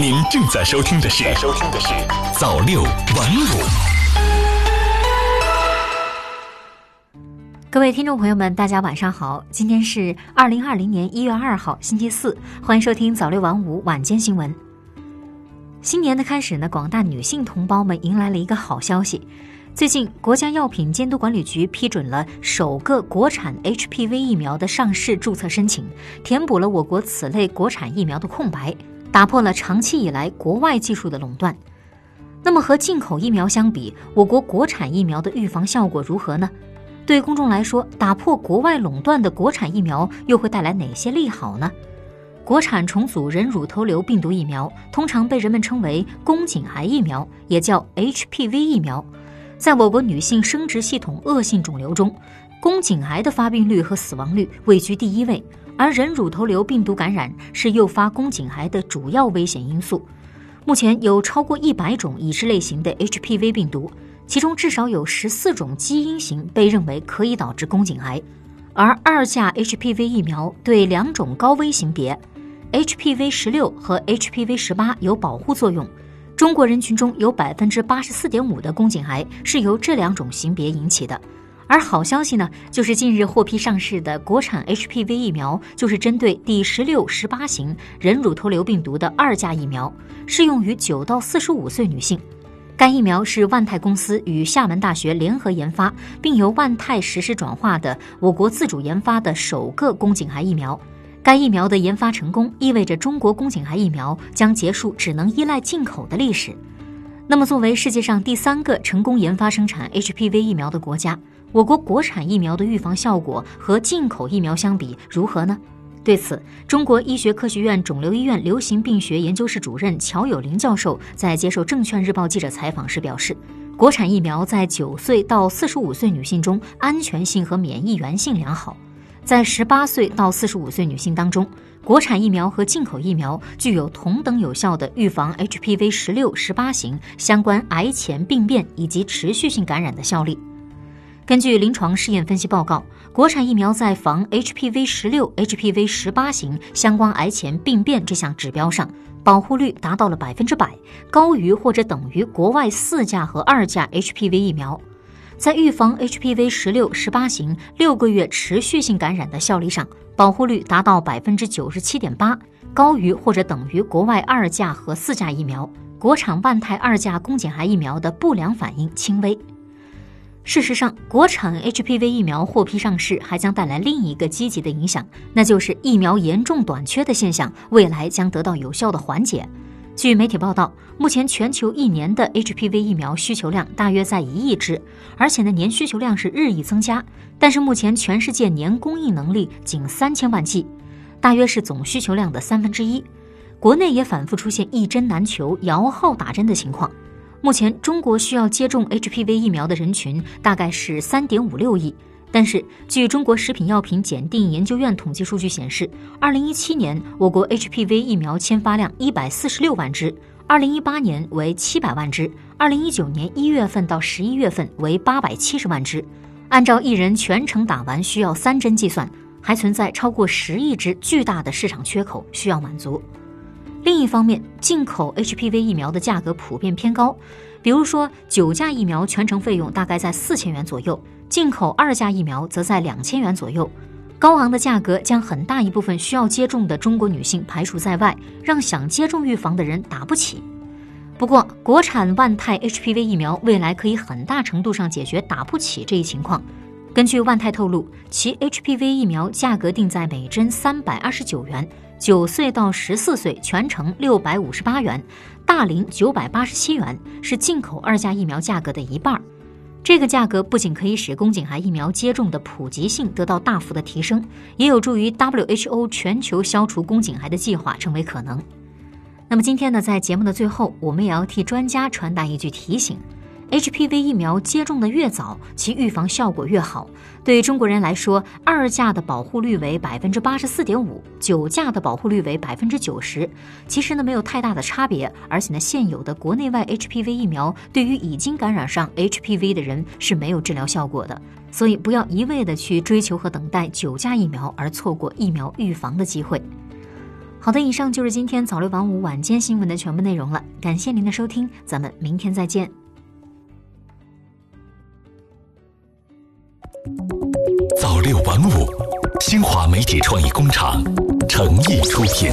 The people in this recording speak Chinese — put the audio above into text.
您正在收听的是《收听的是早六晚五》。各位听众朋友们，大家晚上好，今天是二零二零年一月二号，星期四，欢迎收听早六晚五晚间新闻。新年的开始呢，广大女性同胞们迎来了一个好消息。最近，国家药品监督管理局批准了首个国产 HPV 疫苗的上市注册申请，填补了我国此类国产疫苗的空白，打破了长期以来国外技术的垄断。那么和进口疫苗相比，我国国产疫苗的预防效果如何呢？对公众来说，打破国外垄断的国产疫苗又会带来哪些利好呢？国产重组人乳头瘤病毒疫苗通常被人们称为宫颈癌疫苗，也叫 HPV 疫苗。在我国女性生殖系统恶性肿瘤中，宫颈癌的发病率和死亡率位居第一位，而人乳头瘤病毒感染是诱发宫颈癌的主要危险因素。目前有超过一百种已知类型的 HPV 病毒，其中至少有十四种基因型被认为可以导致宫颈癌，而二价 HPV 疫苗对两种高危型别 HPV 十六和 HPV 十八有保护作用。中国人群中有百分之八十四点五的宫颈癌是由这两种型别引起的，而好消息呢，就是近日获批上市的国产 HPV 疫苗就是针对第十六、十八型人乳头瘤病毒的二价疫苗，适用于九到四十五岁女性。该疫苗是万泰公司与厦门大学联合研发，并由万泰实施转化的我国自主研发的首个宫颈癌疫苗。该疫苗的研发成功，意味着中国宫颈癌疫苗将结束只能依赖进口的历史。那么，作为世界上第三个成功研发生产 HPV 疫苗的国家，我国国产疫苗的预防效果和进口疫苗相比如何呢？对此，中国医学科学院肿瘤医院流行病学研究室主任乔有林教授在接受《证券日报》记者采访时表示，国产疫苗在九岁到四十五岁女性中安全性和免疫原性良好。在十八岁到四十五岁女性当中，国产疫苗和进口疫苗具有同等有效的预防 HPV 十六、十八型相关癌前病变以及持续性感染的效力。根据临床试验分析报告，国产疫苗在防 HPV 十六、HPV 十八型相关癌前病变这项指标上，保护率达到了百分之百，高于或者等于国外四价和二价 HPV 疫苗。在预防 HPV 十六、十八型六个月持续性感染的效力上，保护率达到百分之九十七点八，高于或者等于国外二价和四价疫苗。国产万泰二价宫颈癌疫苗的不良反应轻微。事实上，国产 HPV 疫苗获批上市，还将带来另一个积极的影响，那就是疫苗严重短缺的现象未来将得到有效的缓解。据媒体报道，目前全球一年的 HPV 疫苗需求量大约在一亿支，而且呢年需求量是日益增加。但是目前全世界年供应能力仅三千万剂，大约是总需求量的三分之一。国内也反复出现一针难求、摇号打针的情况。目前中国需要接种 HPV 疫苗的人群大概是三点五六亿。但是，据中国食品药品检定研究院统计数据显示，二零一七年我国 HPV 疫苗签发量一百四十六万支，二零一八年为七百万支，二零一九年一月份到十一月份为八百七十万支。按照一人全程打完需要三针计算，还存在超过十亿支巨大的市场缺口需要满足。另一方面，进口 HPV 疫苗的价格普遍偏高，比如说九价疫苗全程费用大概在四千元左右。进口二价疫苗则在两千元左右，高昂的价格将很大一部分需要接种的中国女性排除在外，让想接种预防的人打不起。不过，国产万泰 HPV 疫苗未来可以很大程度上解决打不起这一情况。根据万泰透露，其 HPV 疫苗价格定在每针三百二十九元，九岁到十四岁全程六百五十八元，大龄九百八十七元，是进口二价疫苗价格的一半。这个价格不仅可以使宫颈癌疫苗接种的普及性得到大幅的提升，也有助于 WHO 全球消除宫颈癌的计划成为可能。那么今天呢，在节目的最后，我们也要替专家传达一句提醒。hpv 疫苗接种的越早其预防效果越好。对中国人来说二价的保护率为百分之八十四点五九价的保护率为百分之九十。其实呢没有太大的差别而且呢现有的国内外 hpv 疫苗对于已经感染上 hpv 的人是没有治疗效果的。所以不要一味的去追求和等待九价疫苗而错过疫苗预防的机会。好的以上就是今天早六晚五晚间新闻的全部内容了感谢您的收听咱们明天再见。六万五，新华媒体创意工厂诚意出品。